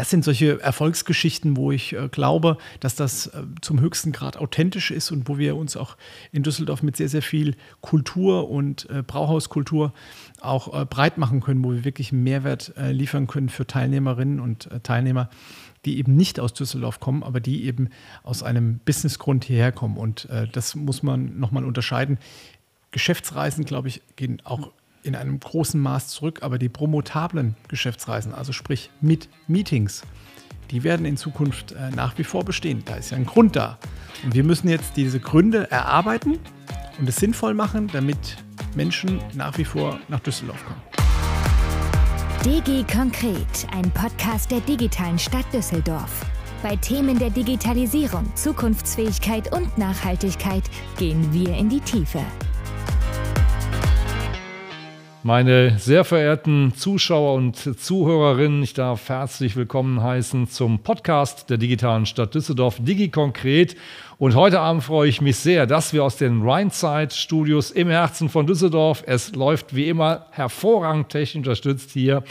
das sind solche Erfolgsgeschichten, wo ich äh, glaube, dass das äh, zum höchsten Grad authentisch ist und wo wir uns auch in Düsseldorf mit sehr, sehr viel Kultur und äh, Brauhauskultur auch äh, breit machen können, wo wir wirklich einen Mehrwert äh, liefern können für Teilnehmerinnen und äh, Teilnehmer, die eben nicht aus Düsseldorf kommen, aber die eben aus einem Businessgrund hierher kommen. Und das muss man nochmal unterscheiden. Geschäftsreisen, glaube ich, gehen auch in einem großen Maß zurück, aber die promotablen Geschäftsreisen, also sprich mit Meetings, die werden in Zukunft äh, nach wie vor bestehen. Da ist ja ein Grund da. Und wir müssen jetzt diese Gründe erarbeiten und es sinnvoll machen, damit Menschen nach wie vor nach Düsseldorf kommen. DG Konkret, ein Podcast der digitalen Stadt Düsseldorf. Bei Themen der Digitalisierung, Zukunftsfähigkeit und Nachhaltigkeit gehen wir in die Tiefe. Meine sehr verehrten Zuschauer und Zuhörerinnen, ich darf herzlich willkommen heißen zum Podcast der digitalen Stadt Düsseldorf, Digi Konkret. Und heute Abend freue ich mich sehr, dass wir aus den Rhineside Studios im Herzen von Düsseldorf, es läuft wie immer hervorragend technisch unterstützt hier,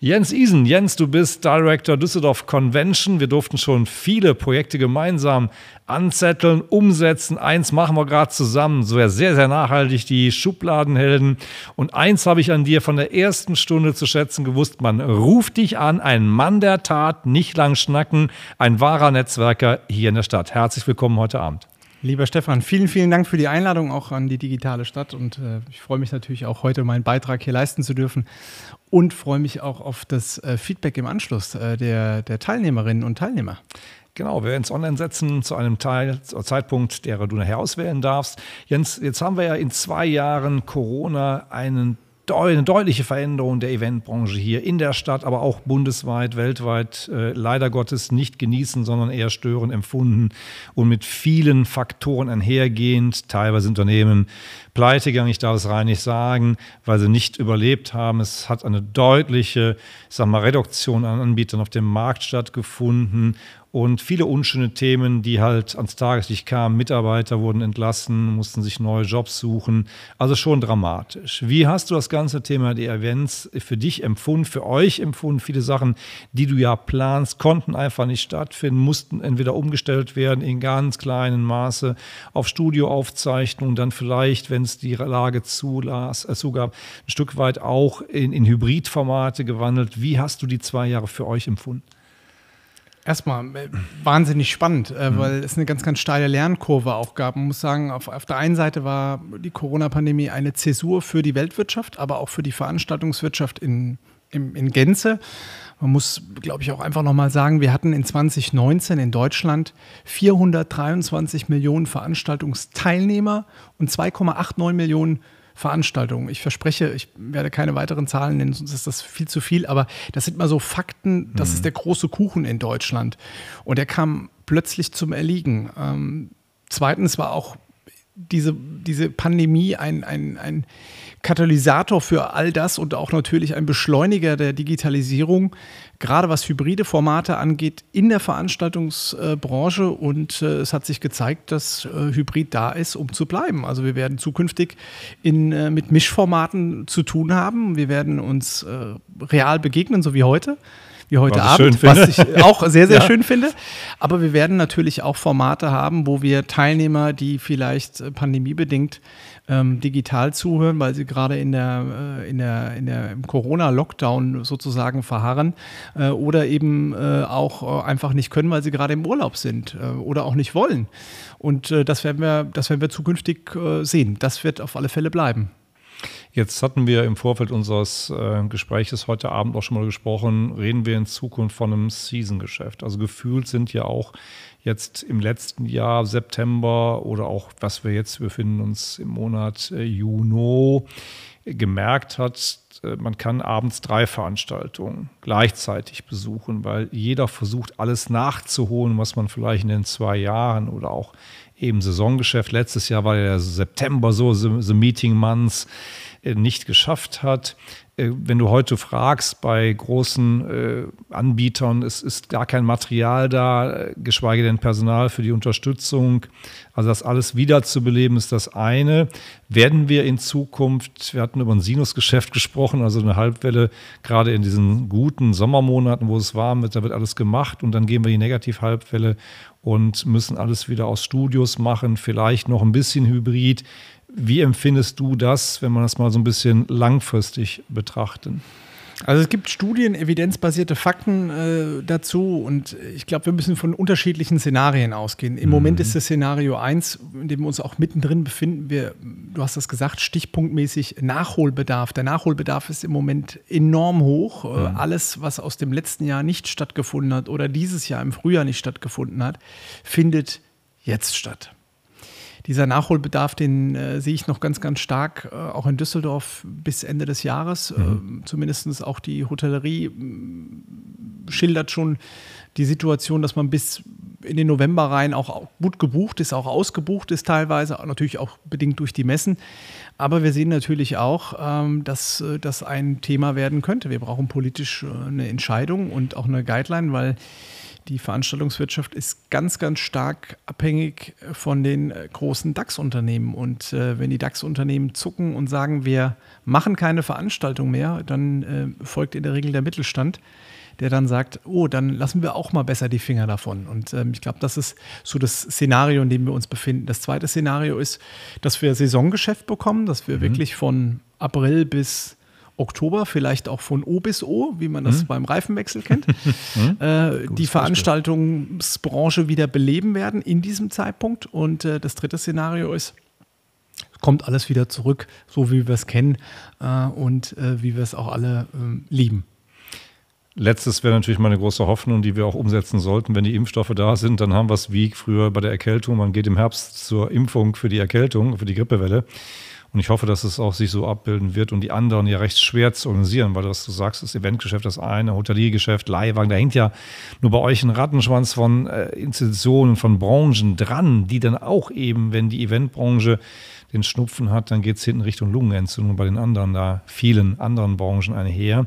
Jens Isen. Jens, du bist Director Düsseldorf Convention. Wir durften schon viele Projekte gemeinsam anzetteln, umsetzen. Eins machen wir gerade zusammen, so sehr, sehr nachhaltig, die Schubladenhelden. Und eins habe ich an dir von der ersten Stunde zu schätzen gewusst. Man ruft dich an, ein Mann der Tat, nicht lang schnacken, ein wahrer Netzwerker hier in der Stadt. Herzlich willkommen heute heute Abend. Lieber Stefan, vielen, vielen Dank für die Einladung auch an die digitale Stadt und äh, ich freue mich natürlich auch heute meinen Beitrag hier leisten zu dürfen und freue mich auch auf das äh, Feedback im Anschluss äh, der, der Teilnehmerinnen und Teilnehmer. Genau, wir werden es online setzen zu einem Teil, Zeitpunkt, der du nachher auswählen darfst. Jens, jetzt haben wir ja in zwei Jahren Corona einen eine deutliche Veränderung der Eventbranche hier in der Stadt, aber auch bundesweit, weltweit äh, leider Gottes nicht genießen, sondern eher stören empfunden und mit vielen Faktoren einhergehend. Teilweise Unternehmen pleite gegangen, ich darf es rein nicht sagen, weil sie nicht überlebt haben. Es hat eine deutliche, ich sag mal, Reduktion an Anbietern auf dem Markt stattgefunden und viele unschöne Themen, die halt ans Tageslicht kamen. Mitarbeiter wurden entlassen, mussten sich neue Jobs suchen. Also schon dramatisch. Wie hast du das ganze Thema der Events für dich empfunden, für euch empfunden? Viele Sachen, die du ja planst, konnten einfach nicht stattfinden, mussten entweder umgestellt werden in ganz kleinem Maße auf Studioaufzeichnungen, dann vielleicht, wenn es die Lage zulas, äh, zugab, ein Stück weit auch in, in Hybridformate gewandelt. Wie hast du die zwei Jahre für euch empfunden? Erstmal äh, wahnsinnig spannend, äh, mhm. weil es eine ganz, ganz steile Lernkurve auch gab. Man muss sagen, auf, auf der einen Seite war die Corona-Pandemie eine Zäsur für die Weltwirtschaft, aber auch für die Veranstaltungswirtschaft in, in, in Gänze. Man muss, glaube ich, auch einfach nochmal sagen, wir hatten in 2019 in Deutschland 423 Millionen Veranstaltungsteilnehmer und 2,89 Millionen Veranstaltungen. Ich verspreche, ich werde keine weiteren Zahlen nennen, sonst ist das viel zu viel, aber das sind mal so Fakten, das mhm. ist der große Kuchen in Deutschland. Und der kam plötzlich zum Erliegen. Ähm, zweitens war auch diese, diese Pandemie ein, ein, ein Katalysator für all das und auch natürlich ein Beschleuniger der Digitalisierung, gerade was hybride Formate angeht, in der Veranstaltungsbranche. Und äh, es hat sich gezeigt, dass äh, Hybrid da ist, um zu bleiben. Also wir werden zukünftig in, äh, mit Mischformaten zu tun haben. Wir werden uns real begegnen, so wie heute wie heute was Abend, was ich auch sehr, sehr ja. schön finde. Aber wir werden natürlich auch Formate haben, wo wir Teilnehmer, die vielleicht pandemiebedingt ähm, digital zuhören, weil sie gerade in der, äh, in der, in der, Corona-Lockdown sozusagen verharren äh, oder eben äh, auch äh, einfach nicht können, weil sie gerade im Urlaub sind äh, oder auch nicht wollen. Und äh, das, werden wir, das werden wir zukünftig sehen. Das wird auf alle Fälle bleiben. Jetzt hatten wir im Vorfeld unseres äh, Gespräches heute Abend auch schon mal gesprochen, reden wir in Zukunft von einem Season-Geschäft. Also gefühlt sind ja auch jetzt im letzten Jahr, September oder auch, was wir jetzt befinden uns im Monat äh, Juni, gemerkt hat, äh, man kann abends drei Veranstaltungen gleichzeitig besuchen, weil jeder versucht, alles nachzuholen, was man vielleicht in den zwei Jahren oder auch eben Saisongeschäft. Letztes Jahr war der September so, the, Meeting Months, äh, nicht geschafft hat. Äh, wenn du heute fragst bei großen äh, Anbietern, es ist gar kein Material da, geschweige denn Personal für die Unterstützung. Also das alles wiederzubeleben ist das eine. Werden wir in Zukunft, wir hatten über ein Sinusgeschäft gesprochen, also eine Halbwelle, gerade in diesen guten Sommermonaten, wo es warm wird, da wird alles gemacht und dann gehen wir die Negativhalbwelle und müssen alles wieder aus Studios machen, vielleicht noch ein bisschen Hybrid. Wie empfindest du das, wenn man das mal so ein bisschen langfristig betrachten? Also es gibt Studien, evidenzbasierte Fakten äh, dazu und ich glaube, wir müssen von unterschiedlichen Szenarien ausgehen. Im mhm. Moment ist das Szenario 1, in dem wir uns auch mittendrin befinden. Wir, du hast das gesagt, stichpunktmäßig Nachholbedarf. Der Nachholbedarf ist im Moment enorm hoch. Äh, mhm. Alles, was aus dem letzten Jahr nicht stattgefunden hat oder dieses Jahr im Frühjahr nicht stattgefunden hat, findet jetzt statt dieser Nachholbedarf, den äh, sehe ich noch ganz, ganz stark, äh, auch in Düsseldorf bis Ende des Jahres. Mhm. Äh, Zumindest auch die Hotellerie schildert schon die Situation, dass man bis in den November rein auch gut gebucht ist, auch ausgebucht ist teilweise, natürlich auch bedingt durch die Messen. Aber wir sehen natürlich auch, ähm, dass äh, das ein Thema werden könnte. Wir brauchen politisch äh, eine Entscheidung und auch eine Guideline, weil die Veranstaltungswirtschaft ist ganz, ganz stark abhängig von den äh, großen DAX-Unternehmen. Und äh, wenn die DAX-Unternehmen zucken und sagen, wir machen keine Veranstaltung mehr, dann äh, folgt in der Regel der Mittelstand, der dann sagt, oh, dann lassen wir auch mal besser die Finger davon. Und ähm, ich glaube, das ist so das Szenario, in dem wir uns befinden. Das zweite Szenario ist, dass wir Saisongeschäft bekommen, dass wir mhm. wirklich von April bis Oktober, vielleicht auch von O bis O, wie man das mhm. beim Reifenwechsel kennt, mhm. äh, die Veranstaltungsbranche wieder beleben werden in diesem Zeitpunkt. Und äh, das dritte Szenario ist, kommt alles wieder zurück, so wie wir es kennen äh, und äh, wie wir es auch alle ähm, lieben. Letztes wäre natürlich meine große Hoffnung, die wir auch umsetzen sollten. Wenn die Impfstoffe da sind, dann haben wir es wie früher bei der Erkältung. Man geht im Herbst zur Impfung für die Erkältung, für die Grippewelle. Und ich hoffe, dass es auch sich so abbilden wird und die anderen ja recht schwer zu organisieren, weil was du sagst, das Eventgeschäft das eine, Hoteliergeschäft, Leihwagen, da hängt ja nur bei euch ein Rattenschwanz von äh, Institutionen, von Branchen dran, die dann auch eben, wenn die Eventbranche den Schnupfen hat, dann geht es hinten Richtung Lungenentzündung bei den anderen, da vielen anderen Branchen einher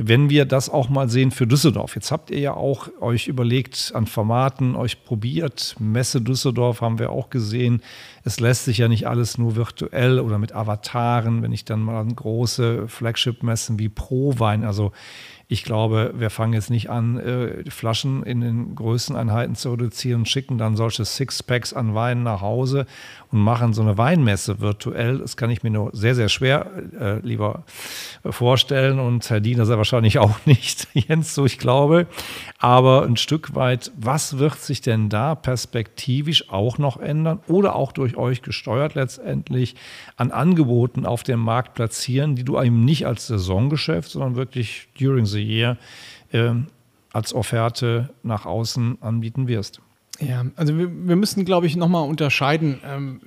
wenn wir das auch mal sehen für Düsseldorf. Jetzt habt ihr ja auch euch überlegt an Formaten, euch probiert. Messe Düsseldorf haben wir auch gesehen. Es lässt sich ja nicht alles nur virtuell oder mit Avataren, wenn ich dann mal an große Flagship-Messen wie Pro-Wein, also ich glaube, wir fangen jetzt nicht an, äh, Flaschen in den Größeneinheiten zu reduzieren, schicken dann solche Sixpacks an Wein nach Hause und machen so eine Weinmesse virtuell. Das kann ich mir nur sehr, sehr schwer äh, lieber vorstellen und Herr Diener sehr wahrscheinlich auch nicht, Jens, so ich glaube. Aber ein Stück weit, was wird sich denn da perspektivisch auch noch ändern oder auch durch euch gesteuert letztendlich an Angeboten auf dem Markt platzieren, die du eben nicht als Saisongeschäft, sondern wirklich during the year äh, als Offerte nach außen anbieten wirst. Ja, also wir, wir müssen, glaube ich, nochmal unterscheiden. Ähm,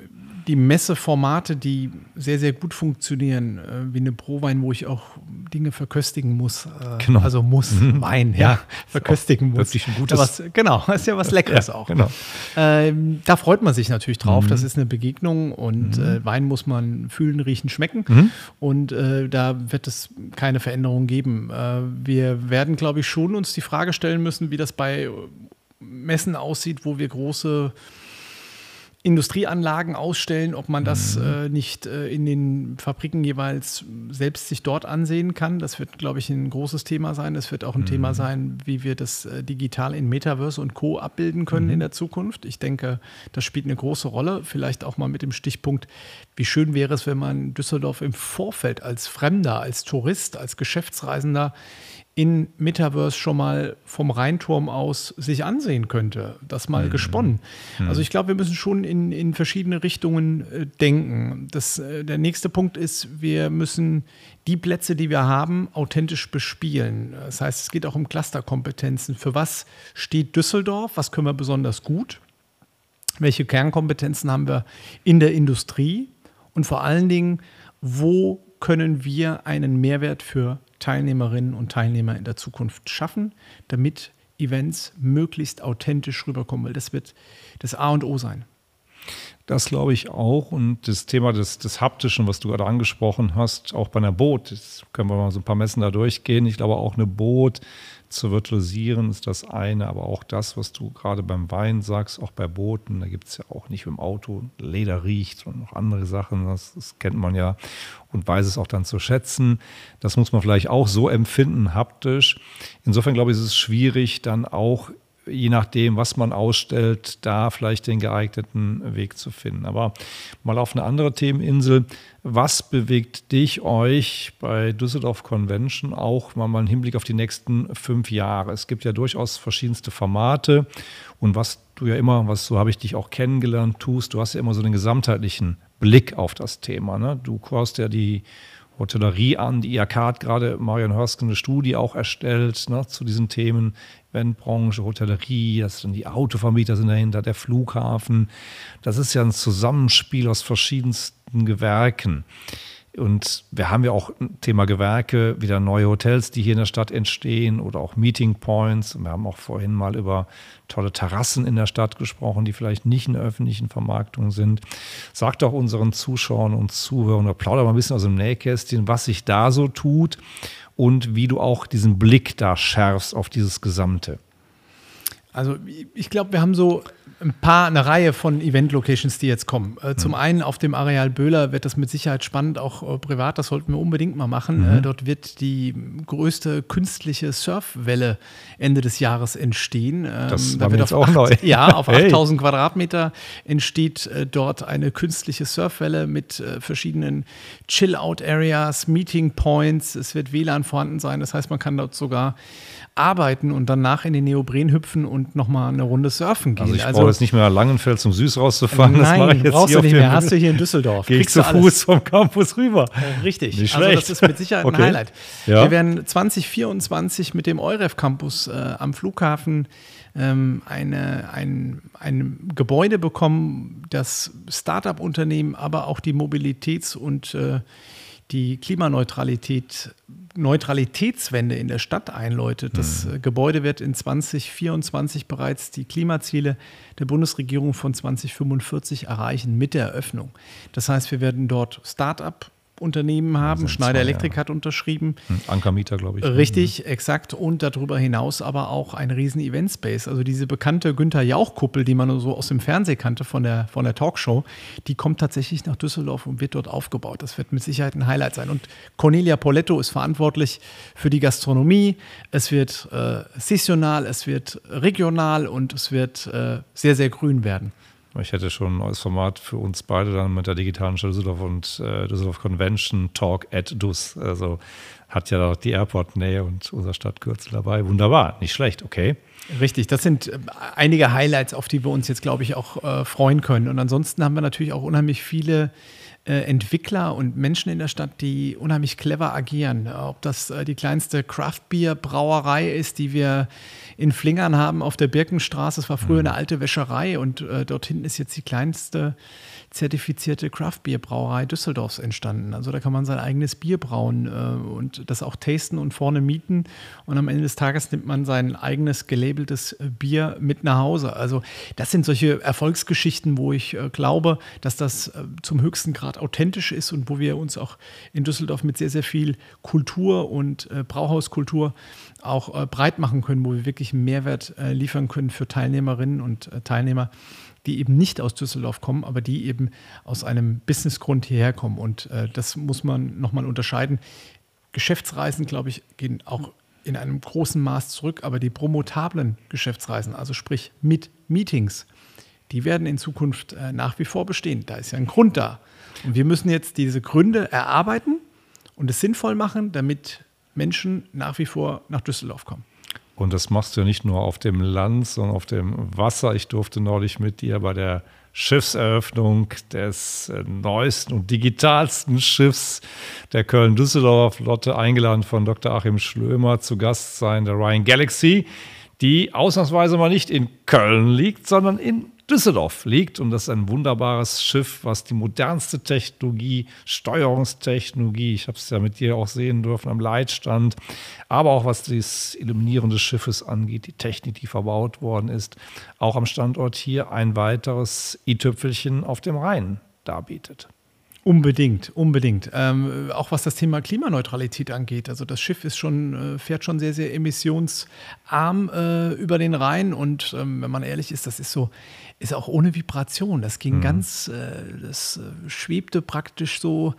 die Messeformate, die sehr, sehr gut funktionieren, äh, wie eine Prowein, wo ich auch Dinge verköstigen muss. Äh, genau. Also muss, mhm. Wein, ja, ja verköstigen muss. Wirklich ein gutes. Was, genau, ist ja was Leckeres ja, auch. Genau. Ähm, da freut man sich natürlich drauf. Mhm. Das ist eine Begegnung und mhm. äh, Wein muss man fühlen, riechen, schmecken. Mhm. Und äh, da wird es keine Veränderung geben. Äh, wir werden, glaube ich, schon uns die Frage stellen müssen, wie das bei Messen aussieht, wo wir große Industrieanlagen ausstellen, ob man das mhm. äh, nicht äh, in den Fabriken jeweils selbst sich dort ansehen kann. Das wird, glaube ich, ein großes Thema sein. Es wird auch ein mhm. Thema sein, wie wir das äh, digital in Metaverse und Co. abbilden können mhm. in der Zukunft. Ich denke, das spielt eine große Rolle. Vielleicht auch mal mit dem Stichpunkt, wie schön wäre es, wenn man Düsseldorf im Vorfeld als Fremder, als Tourist, als Geschäftsreisender in Metaverse schon mal vom Rheinturm aus sich ansehen könnte. Das mal mhm. gesponnen. Mhm. Also ich glaube, wir müssen schon in, in verschiedene Richtungen äh, denken. Das, äh, der nächste Punkt ist, wir müssen die Plätze, die wir haben, authentisch bespielen. Das heißt, es geht auch um Clusterkompetenzen. Für was steht Düsseldorf? Was können wir besonders gut? Welche Kernkompetenzen haben wir in der Industrie? Und vor allen Dingen, wo können wir einen Mehrwert für Teilnehmerinnen und Teilnehmer in der Zukunft schaffen, damit Events möglichst authentisch rüberkommen, weil das wird das A und O sein. Das glaube ich auch. Und das Thema des, des Haptischen, was du gerade angesprochen hast, auch bei einer Boot, das können wir mal so ein paar Messen da durchgehen. Ich glaube auch eine Boot zu virtualisieren ist das eine, aber auch das, was du gerade beim Wein sagst, auch bei Booten, da gibt es ja auch nicht im Auto Leder riecht, sondern noch andere Sachen, das, das, kennt man ja und weiß es auch dann zu schätzen. Das muss man vielleicht auch so empfinden, haptisch. Insofern glaube ich, ist es schwierig, dann auch je nachdem, was man ausstellt, da vielleicht den geeigneten Weg zu finden. Aber mal auf eine andere Themeninsel. Was bewegt dich, euch bei Düsseldorf Convention auch mal einen Hinblick auf die nächsten fünf Jahre? Es gibt ja durchaus verschiedenste Formate und was du ja immer, was so habe ich dich auch kennengelernt, tust, du hast ja immer so den gesamtheitlichen Blick auf das Thema. Ne? Du kaufst ja die Hotellerie an. Die IAK hat gerade Marion Hörsken eine Studie auch erstellt ne, zu diesen Themen. Eventbranche, Hotellerie, das sind die Autovermieter sind dahinter, der Flughafen. Das ist ja ein Zusammenspiel aus verschiedensten Gewerken. Und wir haben ja auch Thema Gewerke, wieder neue Hotels, die hier in der Stadt entstehen oder auch Meeting Points. Und wir haben auch vorhin mal über tolle Terrassen in der Stadt gesprochen, die vielleicht nicht in der öffentlichen Vermarktung sind. Sag doch unseren Zuschauern und Zuhörern oder plauder mal ein bisschen aus dem Nähkästchen, was sich da so tut und wie du auch diesen Blick da schärfst auf dieses Gesamte. Also ich glaube, wir haben so ein paar, eine Reihe von Event-Locations, die jetzt kommen. Äh, zum mhm. einen auf dem Areal Böhler wird das mit Sicherheit spannend, auch äh, privat, das sollten wir unbedingt mal machen. Mhm. Äh, dort wird die größte künstliche Surfwelle Ende des Jahres entstehen. Ähm, das da wird jetzt auch acht, neu. Ja, auf hey. 8000 Quadratmeter entsteht äh, dort eine künstliche Surfwelle mit äh, verschiedenen Chill-Out-Areas, Meeting Points. Es wird WLAN vorhanden sein, das heißt, man kann dort sogar arbeiten und danach in den Neopren hüpfen und nochmal eine Runde surfen gehen. Also ich also, brauche jetzt nicht mehr Langenfeld zum Süß rauszufahren. Nein, das mache ich jetzt brauchst du nicht mehr. Hast du hier in Düsseldorf. Gehe ich zu Fuß vom Campus rüber. Oh, richtig. Nicht also das ist mit Sicherheit okay. ein Highlight. Ja. Wir werden 2024 mit dem EUREF Campus äh, am Flughafen ähm, eine, ein, ein Gebäude bekommen, das Startup-Unternehmen, aber auch die Mobilitäts- und äh, die Klimaneutralität Neutralitätswende in der Stadt einläutet. Das mhm. Äh, Gebäude wird in 2024 bereits die Klimaziele der Bundesregierung von 2045 erreichen mit der Eröffnung. Das heißt, wir werden dort Start-up Unternehmen haben. Schneider Electric hat unterschrieben. Hm, Ankermieter, glaube ich. Richtig, mhm. exakt. Und darüber hinaus aber auch ein riesen Event-Space. Also diese bekannte Günther Jauch-Kuppel, die man so aus dem Fernsehen kannte von der, von der Talkshow, die kommt tatsächlich nach Düsseldorf und wird dort aufgebaut. Das wird mit Sicherheit ein Highlight sein. Und Cornelia Poletto ist verantwortlich für die Gastronomie. Es wird äh, saisonal, es wird regional und es wird äh, sehr, sehr grün werden. Ich hätte schon ein neues Format für uns beide dann mit der digitalen Stadt Düsseldorf und äh, Düsseldorf Convention Talk at Dus. Also hat ja die Airport-Nähe und unser Stadtkürzel dabei. Wunderbar, nicht schlecht, okay. Richtig, das sind äh, einige Highlights, auf die wir uns jetzt, glaube ich, auch äh, freuen können. Und ansonsten haben wir natürlich auch unheimlich viele äh, Entwickler und Menschen in der Stadt, die unheimlich clever agieren. Ob das äh, die kleinste Craft-Bier-Brauerei ist, die wir in Flingern haben auf der Birkenstraße. Es war früher mhm. eine alte Wäscherei und äh, dort hinten ist jetzt die kleinste zertifizierte Craft-Bier-Brauerei Düsseldorfs entstanden. Also da kann man sein eigenes Bier brauen äh, und das auch tasten und vorne mieten. Und am Ende des Tages nimmt man sein eigenes gelabeltes Bier mit nach Hause. Also das sind solche Erfolgsgeschichten, wo ich glaube, dass das zum höchsten Grad authentisch ist und wo wir uns auch in Düsseldorf mit sehr, sehr viel Kultur und äh, Brauhauskultur auch äh, breit machen können, wo wir wirklich einen Mehrwert liefern können für Teilnehmerinnen und Teilnehmer die eben nicht aus Düsseldorf kommen, aber die eben aus einem Businessgrund hierher kommen. Und äh, das muss man nochmal unterscheiden. Geschäftsreisen, glaube ich, gehen auch in einem großen Maß zurück, aber die promotablen Geschäftsreisen, also sprich mit Meetings, die werden in Zukunft äh, nach wie vor bestehen. Da ist ja ein Grund da. Und wir müssen jetzt diese Gründe erarbeiten und es sinnvoll machen, damit Menschen nach wie vor nach Düsseldorf kommen. Und das machst du ja nicht nur auf dem Land, sondern auf dem Wasser. Ich durfte neulich mit dir bei der Schiffseröffnung des äh, neuesten und digitalsten Schiffs der Köln-Düsseldorfer-Flotte eingeladen von Dr. Achim Schlömer zu Gast sein, der Ryan Galaxy, die ausnahmsweise mal nicht in Köln liegt, sondern in Düsseldorf liegt. Und das ist ein wunderbares Schiff, was die modernste Technologie, Steuerungstechnologie, ich habe es ja mit dir auch sehen dürfen am Leitstand, aber auch was das Illuminieren des Schiffes angeht, die Technik, die verbaut worden ist, auch am Standort hier ein weiteres i-Tüpfelchen auf dem Rhein darbietet. Unbedingt, unbedingt. Ähm, auch was das Thema Klimaneutralität angeht. Also das Schiff ist schon, äh, fährt schon sehr, sehr emissionsarm äh, über den Rhein. Und ähm, wenn man ehrlich ist, das ist so, ist auch ohne Vibration. Das ging mhm. ganz, äh, das äh, schwebte praktisch so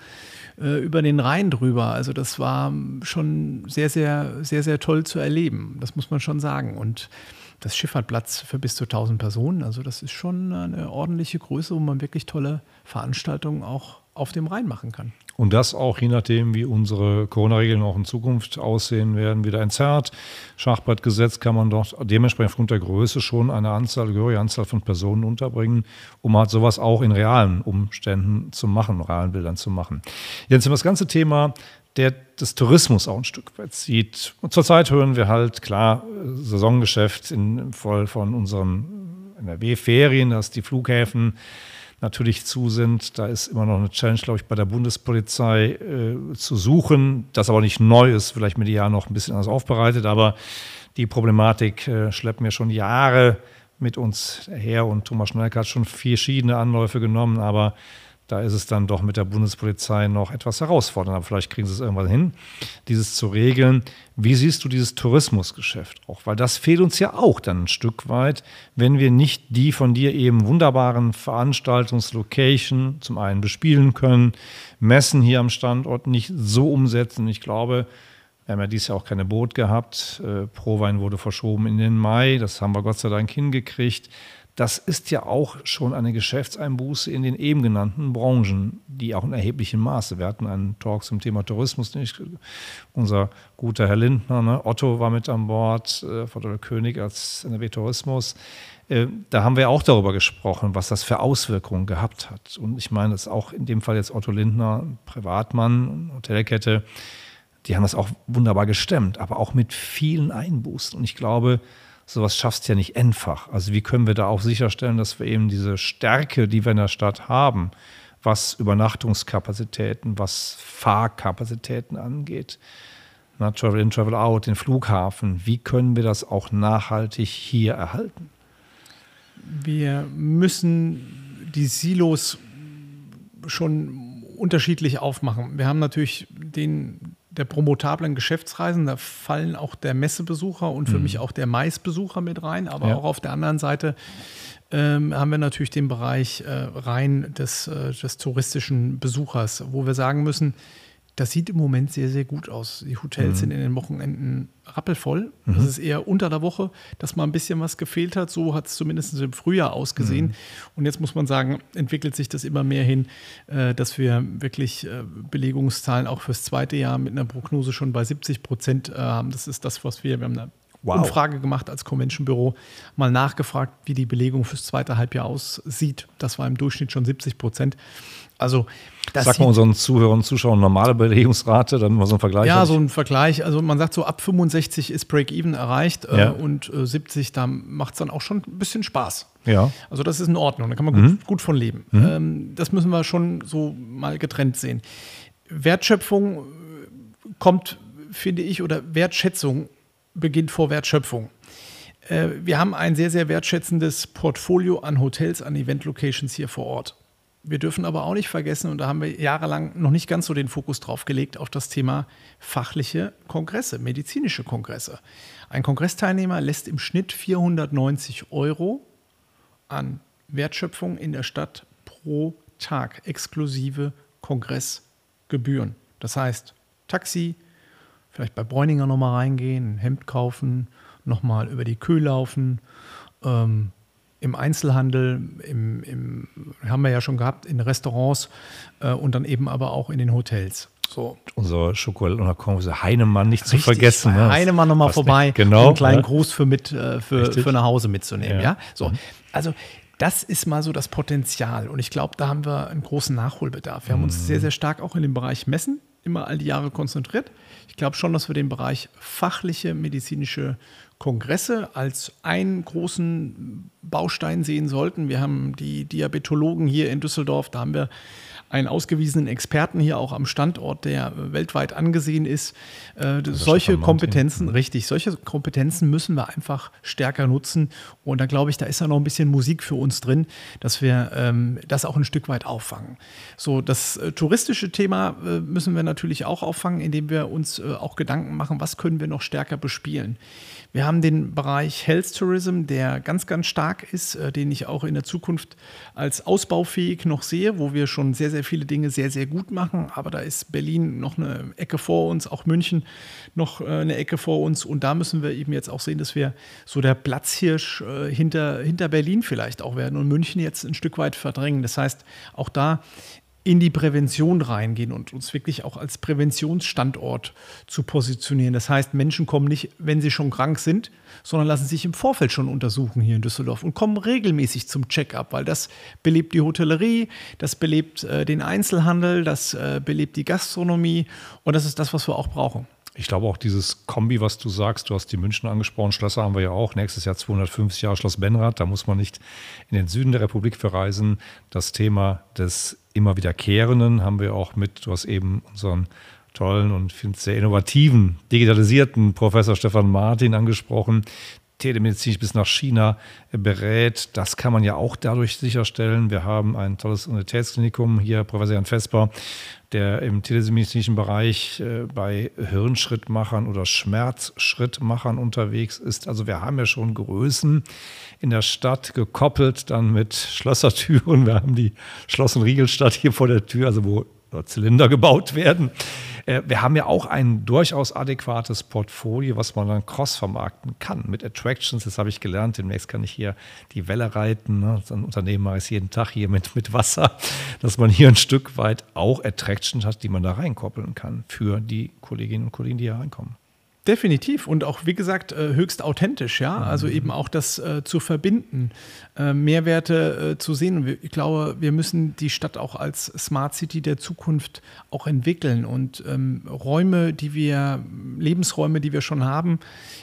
äh, über den Rhein drüber. Also das war schon sehr, sehr, sehr, sehr toll zu erleben. Das muss man schon sagen. Und das Schiff hat Platz für bis zu 1000 Personen. Also das ist schon eine ordentliche Größe, wo man wirklich tolle Veranstaltungen auch auf dem Rhein machen kann. Und das auch je nachdem, wie unsere Corona-Regeln auch in Zukunft aussehen werden, wieder entzerrt. Schachbrettgesetz kann man dort dementsprechend aufgrund der Größe schon eine Anzahl, eine gehörige Anzahl von Personen unterbringen, um halt sowas auch in realen Umständen zu machen, realen Bildern zu machen. Jetzt das ganze Thema der des Tourismus auch ein Stück weit sieht. Und zurzeit hören wir halt, klar, Saisongeschäft in, voll von unseren NRW-Ferien, dass die Flughäfen natürlich zu sind. Da ist immer noch eine Challenge, glaube ich, bei der Bundespolizei äh, zu suchen, das aber nicht neu ist, vielleicht medial noch ein bisschen anders aufbereitet, aber die Problematik äh, schleppen wir schon Jahre mit uns her. Und Thomas Schnelke hat schon verschiedene Anläufe genommen, aber da ist es dann doch mit der Bundespolizei noch etwas herausfordernd. Aber vielleicht kriegen sie es irgendwann hin, dieses zu regeln. Wie siehst du dieses Tourismusgeschäft auch? Weil das fehlt uns ja auch dann ein Stück weit, wenn wir nicht die von dir eben wunderbaren Veranstaltungslocation zum einen bespielen können, Messen hier am Standort nicht so umsetzen. Ich glaube, wir haben ja dieses Jahr auch keine Boot gehabt. Äh, Prowein wurde verschoben in den Mai. Das haben wir Gott sei Dank hingekriegt. Das ist ja auch schon eine Geschäftseinbuße in den eben genannten Branchen, die auch in erheblichem Maße. Wir hatten einen Talk zum Thema Tourismus, nicht? unser guter Herr Lindner, ne? Otto war mit an Bord, äh, der König als NRW Tourismus. Äh, da haben wir auch darüber gesprochen, was das für Auswirkungen gehabt hat. Und ich meine, das auch in dem Fall jetzt Otto Lindner, Privatmann, Hotelkette, die haben das auch wunderbar gestemmt, aber auch mit vielen Einbußen. Und ich glaube, sowas schaffst du ja nicht einfach. Also wie können wir da auch sicherstellen, dass wir eben diese Stärke, die wir in der Stadt haben, was Übernachtungskapazitäten, was Fahrkapazitäten angeht, na, Travel in, Travel out, den Flughafen, wie können wir das auch nachhaltig hier erhalten? Wir müssen die Silos schon unterschiedlich aufmachen. Wir haben natürlich den der promotablen Geschäftsreisen, da fallen auch der Messebesucher und für mhm. mich auch der Maisbesucher mit rein, aber ja. auch auf der anderen Seite ähm, haben wir natürlich den Bereich äh, rein des, äh, des touristischen Besuchers, wo wir sagen müssen, das sieht im Moment sehr, sehr gut aus. Die Hotels mhm. sind in den Wochenenden rappelvoll. Mhm. Das ist eher unter der Woche, dass mal ein bisschen was gefehlt hat. So hat es zumindest im Frühjahr ausgesehen. Mhm. Und jetzt muss man sagen, entwickelt sich das immer mehr hin, äh, dass wir wirklich äh, Belegungszahlen auch fürs zweite Jahr mit einer Prognose schon bei 70 Prozent äh, haben. Das ist das, was wir, wir haben eine wow. Umfrage gemacht als Convention Büro, mal nachgefragt, wie die Belegung fürs zweite Halbjahr aussieht. Das war im Durchschnitt schon 70 Prozent. Also das Sag mal unseren Zuhörern und Zuschauern normale Belegungsrate, dann mal so ein Vergleich. Ja, so ein Vergleich. Also man sagt so, ab 65 ist Break-Even erreicht äh, ja. und äh, 70, da macht es dann auch schon ein bisschen Spaß. Ja. Also das ist in Ordnung, da kann man mhm. gut, gut, von leben. Mhm. Ähm, das müssen wir schon so mal getrennt sehen. Wertschöpfung äh, kommt, finde ich, oder Wertschätzung beginnt vor Wertschöpfung. Äh, wir haben ein sehr, sehr wertschätzendes Portfolio an Hotels, an Event-Locations hier vor Ort. Wir dürfen aber auch nicht vergessen, und da haben wir jahrelang noch nicht ganz so den Fokus drauf gelegt, auf das Thema fachliche Kongresse, medizinische Kongresse. Ein Kongressteilnehmer lässt im Schnitt 490 Euro an Wertschöpfung in der Stadt pro Tag, exklusive Kongressgebühren. Das heißt, Taxi, vielleicht bei Bräuninger nochmal reingehen, ein Hemd kaufen, nochmal über die Kühe laufen, ähm, im Einzelhandel, im, im, haben wir ja schon gehabt, in Restaurants äh, und dann eben aber auch in den Hotels. So. Unser Schokolade Heinemann nicht Richtig, zu vergessen. Ne? Heinemann nochmal vorbei, nicht. genau, einen kleinen ja. Gruß für, mit, äh, für, für nach Hause mitzunehmen. Ja. ja? So. Mhm. Also das ist mal so das Potenzial. Und ich glaube, da haben wir einen großen Nachholbedarf. Wir haben uns mhm. sehr, sehr stark auch in dem Bereich Messen immer all die Jahre konzentriert. Ich glaube schon, dass wir den Bereich fachliche medizinische Kongresse als einen großen Baustein sehen sollten. Wir haben die Diabetologen hier in Düsseldorf, da haben wir einen ausgewiesenen Experten hier auch am Standort, der weltweit angesehen ist. Äh, solche Kompetenzen, Martin. richtig, solche Kompetenzen müssen wir einfach stärker nutzen. Und da glaube ich, da ist ja noch ein bisschen Musik für uns drin, dass wir ähm, das auch ein Stück weit auffangen. So, das äh, touristische Thema äh, müssen wir natürlich auch auffangen, indem wir uns äh, auch Gedanken machen, was können wir noch stärker bespielen. Wir haben den Bereich Health Tourism, der ganz, ganz stark ist, äh, den ich auch in der Zukunft als ausbaufähig noch sehe, wo wir schon sehr, sehr viele Dinge sehr, sehr gut machen. Aber da ist Berlin noch eine Ecke vor uns, auch München noch äh, eine Ecke vor uns. Und da müssen wir eben jetzt auch sehen, dass wir so der Platzhirsch äh, hinter, hinter Berlin vielleicht auch werden und München jetzt ein Stück weit verdrängen. Das heißt, auch da in die Prävention reingehen und uns wirklich auch als Präventionsstandort zu positionieren. Das heißt, Menschen kommen nicht, wenn sie schon krank sind, sondern lassen sich im Vorfeld schon untersuchen hier in Düsseldorf und kommen regelmäßig zum Check-up, weil das belebt die Hotellerie, das belebt äh, den Einzelhandel, das äh, belebt die Gastronomie und das ist das, was wir auch brauchen. Ich glaube auch dieses Kombi, was du sagst, du hast die München angesprochen, Schlösser haben wir ja auch, nächstes Jahr 250 Jahre Schloss Benrath, da muss man nicht in den Süden der Republik verreisen. Das Thema des immer wiederkehrenden haben wir auch mit, du hast eben unseren tollen und finde sehr innovativen, digitalisierten Professor Stefan Martin angesprochen, telemedizinisch bis nach China berät. Das kann man ja auch dadurch sicherstellen. Wir haben ein tolles Universitätsklinikum hier, Professor Jan Vesper, der im telemedizinischen Bereich äh, bei Hirnschrittmachern oder Schmerzschrittmachern unterwegs ist. Also wir haben ja schon Größen in der Stadt gekoppelt dann mit Schlossertüren. Wir haben die Schloss- und Riegelstadt hier vor der Tür, also wo Zylinder gebaut werden. Äh, wir haben ja auch ein durchaus adäquates Portfolio, was man dann cross vermarkten kann. Mit Attractions, das habe ich gelernt, demnächst kann ich hier die Welle reiten. Ne? Ein Unternehmen mache ich jeden Tag hier mit, mit Wasser, dass man hier ein Stück weit auch Attractions hat, die man da reinkoppeln kann für die Kolleginnen und Kollegen, die hier reinkommen. Definitiv und auch, wie gesagt, äh, höchst authentisch, ja. Also mhm. eben auch das äh, zu verbinden, äh, Mehrwerte äh, zu sehen. Und ich glaube, wir müssen die Stadt auch als Smart City der Zukunft auch entwickeln und ähm, Räume, die wir, Lebensräume, die wir schon haben,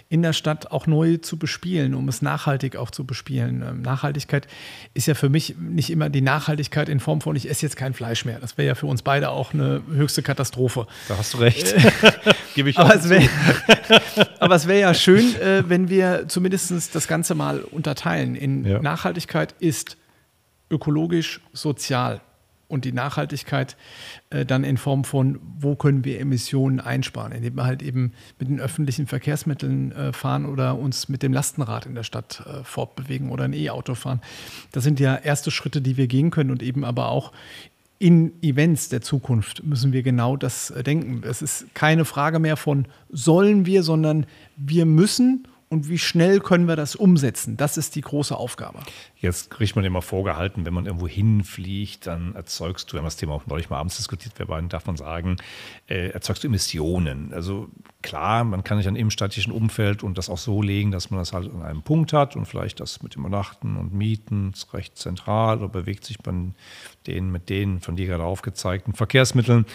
in der Stadt auch neu zu bespielen, um es nachhaltig auch zu bespielen. Ähm, Nachhaltigkeit ist ja für mich nicht immer die Nachhaltigkeit in Form von, ich esse jetzt kein Fleisch mehr. Das wäre ja für uns beide auch eine höchste Katastrophe. Da hast du recht. Gebe ich auch Aber es wäre ja schön, äh, wenn wir zumindest das Ganze mal unterteilen. In ja. Nachhaltigkeit ist ökologisch, sozial. Und die Nachhaltigkeit äh, dann in Form von, wo können wir Emissionen einsparen, indem wir halt eben mit den öffentlichen Verkehrsmitteln äh, fahren oder uns mit dem Lastenrad in der Stadt äh, fortbewegen oder ein E-Auto fahren. Das sind ja erste Schritte, die wir gehen können und eben aber auch in Events der Zukunft müssen wir genau das äh, denken. Es ist keine Frage mehr von sollen wir, sondern wir müssen und wie schnell können wir das umsetzen? Das ist die große Aufgabe. Jetzt kriegt man immer vorgehalten, wenn man irgendwo hinfliegt, dann erzeugst du, wir haben das Thema auch neulich mal abends diskutiert, wir beiden darf man sagen, äh, erzeugst du Emissionen. Also klar, man kann sich an im städtischen Umfeld und das auch so legen, dass man das halt an einem Punkt hat und vielleicht das mit Übernachten und Mieten ist recht zentral oder bewegt sich man den mit den von dir gerade aufgezeigten Verkehrsmitteln.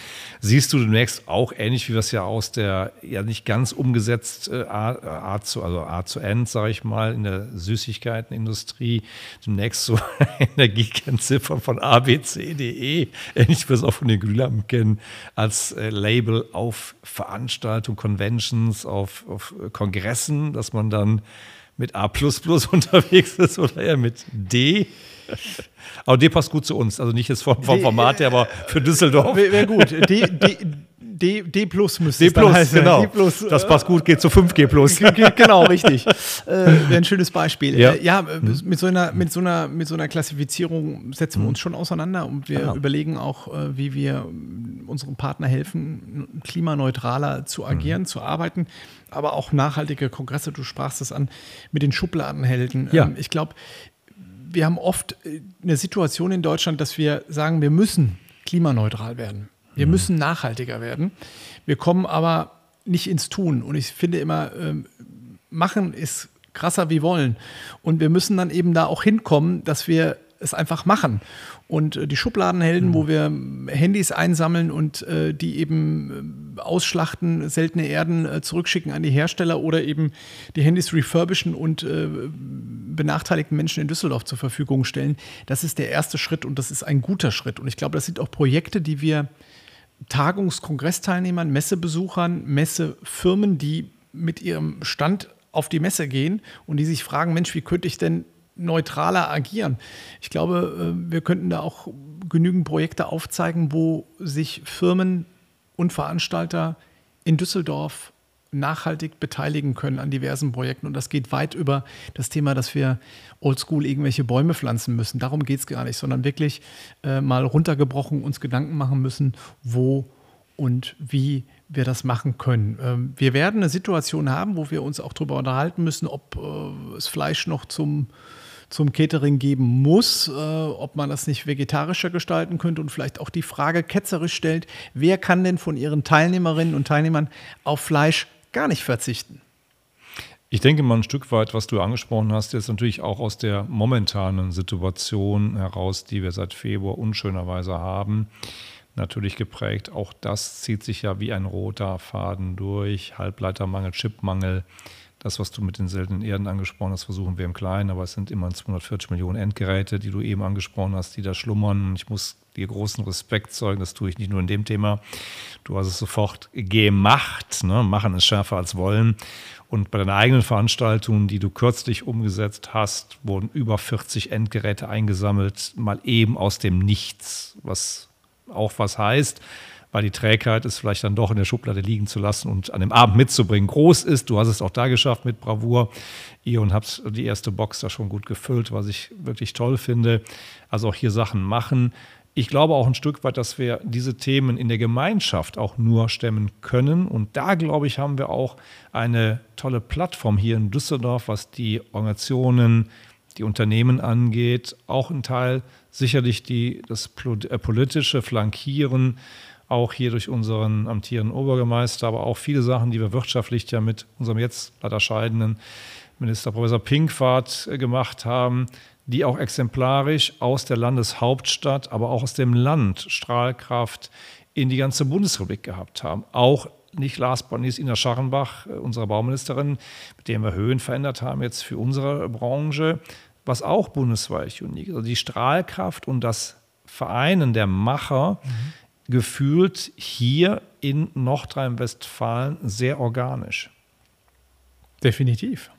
Siehst du demnächst auch ähnlich wie wir es ja aus der ja nicht ganz umgesetzt äh, A, A A zu End, sage ich mal, in der Süßigkeitenindustrie demnächst so Energiekennziffern von A, B, C, D, E, ähnlich wie wir es auch von den Glühlampen kennen, als äh, Label auf Veranstaltungen, Conventions, auf, auf Kongressen, dass man dann mit A unterwegs ist oder eher mit D. Aber D passt gut zu uns. Also nicht jetzt vom, vom Format her, aber für Düsseldorf. Wäre wär gut. D, D, D, D plus müsste D plus, heißen. genau. D plus, das passt gut, geht zu 5G plus. genau, richtig. äh, Wäre ein schönes Beispiel. Ja, äh, ja mhm. mit, so einer, mit, so einer, mit so einer Klassifizierung setzen wir mhm. uns schon auseinander und wir ja. überlegen auch, äh, wie wir unserem Partner helfen, klimaneutraler zu agieren, mhm. zu arbeiten, aber auch nachhaltige Kongresse, du sprachst es an, mit den Schubladenhelden. Ja. Ähm, ich glaube, wir haben oft äh, eine Situation in Deutschland, dass wir sagen, wir müssen klimaneutral werden. Wir mhm. müssen nachhaltiger werden. Wir kommen aber nicht ins Tun. Und ich finde immer, ähm, machen ist krasser wie wollen. Und wir müssen dann eben da auch hinkommen, dass wir es einfach machen. Und äh, die Schubladenhelden, mhm. wo wir Handys einsammeln und äh, die eben äh, ausschlachten, seltene Erden äh, zurückschicken an die Hersteller oder eben die Handys refurbischen und äh, benachteiligten Menschen in Düsseldorf zur Verfügung stellen. Das ist der erste Schritt und das ist ein guter Schritt. Und ich glaube, das sind auch Projekte, die wir Tagungs-, Kongressteilnehmern, Messebesuchern, Messefirmen, die mit ihrem Stand auf die Messe gehen und die sich fragen, Mensch, wie könnte ich denn neutraler agieren? Ich glaube, äh, wir könnten da auch genügend Projekte aufzeigen, wo sich Firmen und Veranstalter in Düsseldorf nachhaltig beteiligen können an diversen Projekten. Und das geht weit über das Thema, dass wir oldschool irgendwelche Bäume pflanzen müssen. Darum geht es gar nicht, sondern wirklich äh, mal runtergebrochen uns Gedanken machen müssen, wo und wie wir das machen können. Ähm, wir werden eine Situation haben, wo wir uns auch darüber unterhalten müssen, ob äh, es Fleisch noch zum zum Catering geben muss, äh, ob man das nicht vegetarischer gestalten könnte und vielleicht auch die Frage ketzerisch stellt, wer kann denn von ihren Teilnehmerinnen und Teilnehmern auf Fleisch gar nicht verzichten. Ich denke mal ein Stück weit, was du angesprochen hast, ist natürlich auch aus der momentanen Situation heraus, die wir seit Februar unschönerweise haben, natürlich geprägt. Auch das zieht sich ja wie ein roter Faden durch. Halbleitermangel, Chipmangel. Das, was du mit den seltenen Erden angesprochen hast, versuchen wir im Kleinen, aber es sind immer 240 Millionen Endgeräte, die du eben angesprochen hast, die da schlummern. Ich muss dir großen Respekt zeugen, das tue ich nicht nur in dem Thema. Du hast es sofort gemacht. Ne? Machen ist schärfer als wollen. Und bei deiner eigenen Veranstaltung, die du kürzlich umgesetzt hast, wurden über 40 Endgeräte eingesammelt, mal eben aus dem Nichts, was auch was heißt weil die Trägheit es vielleicht dann doch in der Schublade liegen zu lassen und an dem Abend mitzubringen groß ist. Du hast es auch da geschafft mit Bravour. Ihr und habt die erste Box da schon gut gefüllt, was ich wirklich toll finde. Also auch hier Sachen machen. Ich glaube auch ein Stück weit, dass wir diese Themen in der Gemeinschaft auch nur stemmen können. Und da, glaube ich, haben wir auch eine tolle Plattform hier in Düsseldorf, was die Organisationen, die Unternehmen angeht. Auch ein Teil sicherlich die, das äh, politische Flankieren auch hier durch unseren amtierenden Obergemeister, aber auch viele Sachen, die wir wirtschaftlich ja mit unserem jetzt leider scheidenden Minister Professor Pinkwart äh, gemacht haben, die auch exemplarisch aus der Landeshauptstadt, aber auch aus dem Land Strahlkraft in die ganze Bundesrepublik gehabt haben. Auch nicht last but not Ina Scharrenbach, äh, unsere Bauministerin, mit der wir Höhen verändert haben jetzt für unsere Branche, was auch bundesweit unique ist. Also die Strahlkraft und das Vereinen der Macher mhm gefühlt hier in Nordrhein-Westfalen sehr organisch. Definitiv.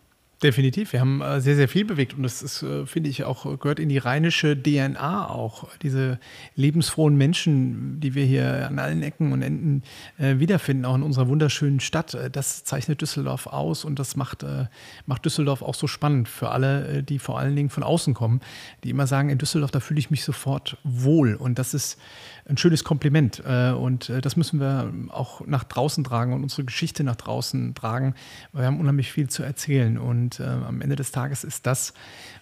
Definitiv. Wir haben äh, sehr, sehr viel bewegt und das ist, äh, finde ich, auch gehört in die rheinische DNA auch. Diese lebensfrohen Menschen, die wir hier an allen Ecken und Enden äh, wiederfinden, auch in unserer wunderschönen Stadt. Das zeichnet Düsseldorf aus und das macht, macht Düsseldorf auch so spannend für alle, die vor allen Dingen von außen kommen, die immer sagen, in Düsseldorf, da fühle ich mich sofort wohl. Und das ist ein schönes Kompliment. Und das müssen wir auch nach draußen tragen und unsere Geschichte nach draußen tragen. Wir haben unheimlich viel zu erzählen. Und und äh, am Ende des Tages ist das,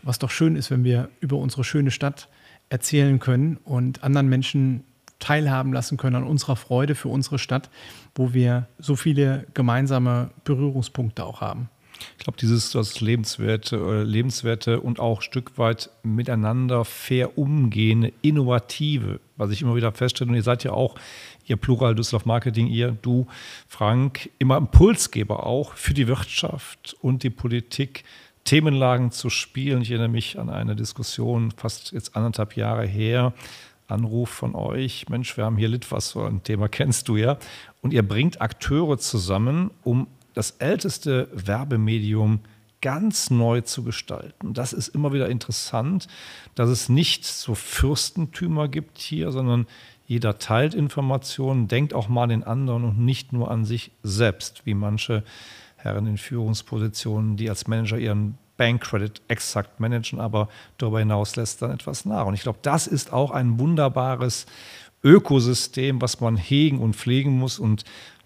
was doch schön ist, wenn wir über unsere schöne Stadt erzählen können und anderen Menschen teilhaben lassen können an unserer Freude für unsere Stadt, wo wir so viele gemeinsame Berührungspunkte auch haben. Ich glaube, dieses das lebenswerte, äh, lebenswerte und auch Stück weit miteinander fair umgehende, innovative, was ich immer wieder feststelle, und ihr seid ja auch ihr Plural Düsseldorf Marketing, ihr, du, Frank, immer Impulsgeber auch für die Wirtschaft und die Politik, Themenlagen zu spielen. Ich erinnere mich an eine Diskussion, fast jetzt anderthalb Jahre her, Anruf von euch, Mensch, wir haben hier ein Thema kennst du ja. Und ihr bringt Akteure zusammen, um das älteste Werbemedium ganz neu zu gestalten. Das ist immer wieder interessant, dass es nicht so Fürstentümer gibt hier, sondern jeder teilt Informationen, denkt auch mal den anderen und nicht nur an sich selbst, wie manche Herren in Führungspositionen, die als Manager ihren Bankcredit exakt managen, aber darüber hinaus lässt dann etwas nach. Und ich glaube, das ist auch ein wunderbares Ökosystem, was man hegen und pflegen muss und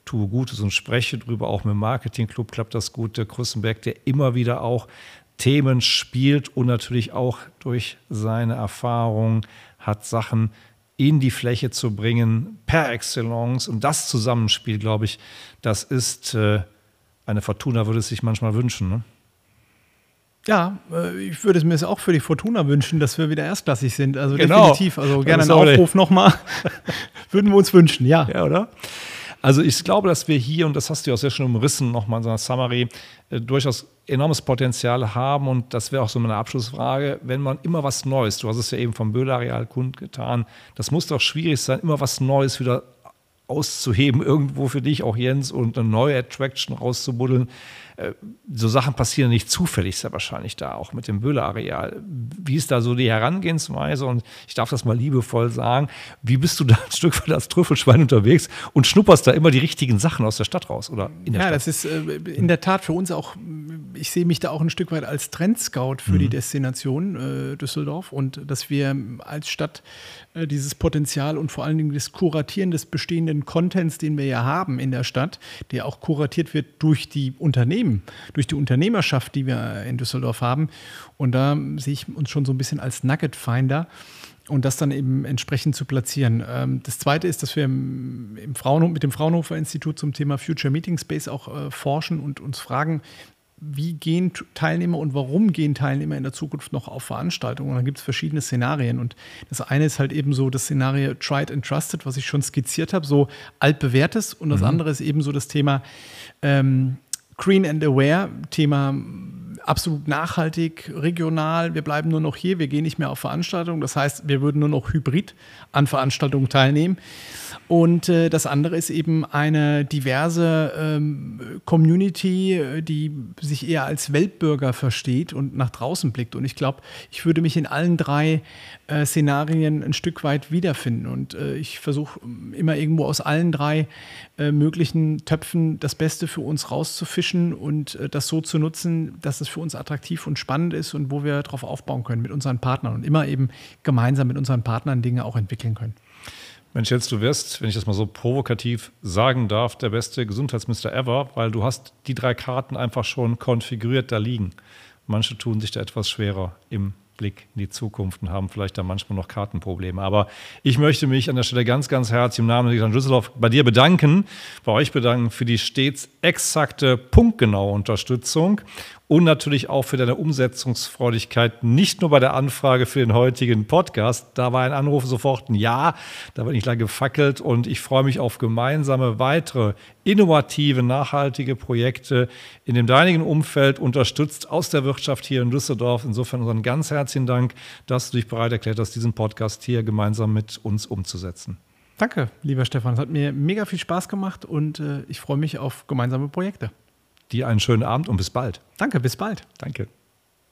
tue Gutes und spreche drüber. Auch mit dem Marketingclub klappt das gut. Der Krüssenberg, der immer wieder auch Themen spielt und natürlich auch durch seine Erfahrung hat Sachen in die Fläche zu bringen, per Excellence. Und das Zusammenspiel, glaube ich, das ist äh, eine Fortuna, würde es sich manchmal wünschen. Ne? Ja, äh, ich würde es mir auch für die Fortuna wünschen, dass wir wieder erstklassig sind. Also genau. definitiv. Also gerne einen Aufruf nochmal. Würden wir uns wünschen, ja. Ja, oder? Also ich glaube, dass wir hier, und das hast du ja auch sehr schön umrissen, nochmal in so einer Summary, äh, durchaus enormes Potenzial haben. Und das wäre auch so meine Abschlussfrage, wenn man immer was Neues, du hast es ja eben vom Böhler-Areal kundgetan, das muss doch schwierig sein, immer was Neues wieder auszuheben, irgendwo für dich, auch Jens, und eine neue Attraction rauszubuddeln. So Sachen passieren nicht zufällig, sehr wahrscheinlich da, auch mit dem Böhle-Areal. Wie ist da so die Herangehensweise? Und ich darf das mal liebevoll sagen, wie bist du da ein Stück weit als Trüffelschwein unterwegs und schnupperst da immer die richtigen Sachen aus der Stadt raus? Oder in der ja, Stadt? das ist äh, in der Tat für uns auch, ich sehe mich da auch ein Stück weit als Trendscout für mhm. die Destination äh, Düsseldorf und dass wir als Stadt dieses Potenzial und vor allen Dingen das Kuratieren des bestehenden Contents, den wir ja haben in der Stadt, der auch kuratiert wird durch die Unternehmen, durch die Unternehmerschaft, die wir in Düsseldorf haben. Und da sehe ich uns schon so ein bisschen als Nugget Finder und das dann eben entsprechend zu platzieren. Ähm, das Zweite ist, dass wir im Fraunhof, mit dem Fraunhofer Institut zum Thema Future Meeting Space auch äh, forschen und uns fragen, wie gehen Teilnehmer und warum gehen Teilnehmer in der Zukunft noch auf Veranstaltungen? Und dann gibt es verschiedene Szenarien. Und das eine ist halt eben so das Szenario Tried and Trusted, was ich schon skizziert habe, so altbewährtes. Und das mhm. andere ist eben so das Thema ähm, Green and Aware, Thema absolut nachhaltig, regional. Wir bleiben nur noch hier, wir gehen nicht mehr auf Veranstaltungen. Das heißt, wir würden nur noch hybrid an Veranstaltungen teilnehmen. Und äh, das andere ist eben eine diverse ähm, Community, äh, die sich eher als Weltbürger versteht und nach draußen blickt. Und ich glaube, ich würde mich in allen drei äh, Szenarien ein Stück weit wiederfinden. Und äh, ich versuche immer irgendwo aus allen drei äh, möglichen Töpfen das Beste für uns rauszufischen und äh, das so zu nutzen, dass es für uns attraktiv und spannend ist und wo wir darauf aufbauen können mit unseren Partnern und immer eben gemeinsam mit unseren Partnern Dinge auch entwickeln können. Mensch, jetzt du wirst, wenn ich das mal so provokativ sagen darf, der beste Gesundheitsminister ever, weil du hast die drei Karten einfach schon konfiguriert da liegen. Manche tun sich da etwas schwerer im Blick in die Zukunft und haben vielleicht da manchmal noch Kartenprobleme. Aber ich möchte mich an der Stelle ganz, ganz herzlich im Namen der Düsseldorf bei dir bedanken, bei euch bedanken für die stets exakte, punktgenaue Unterstützung und natürlich auch für deine Umsetzungsfreudigkeit, nicht nur bei der Anfrage für den heutigen Podcast. Da war ein Anruf sofort ein Ja, da war nicht lange gefackelt und ich freue mich auf gemeinsame weitere innovative, nachhaltige Projekte in dem deinigen Umfeld unterstützt aus der Wirtschaft hier in Düsseldorf. Insofern unseren ganz herzlichen Dank, dass du dich bereit erklärt hast, diesen Podcast hier gemeinsam mit uns umzusetzen. Danke, lieber Stefan. Es hat mir mega viel Spaß gemacht und äh, ich freue mich auf gemeinsame Projekte. Dir einen schönen Abend und bis bald. Danke, bis bald. Danke.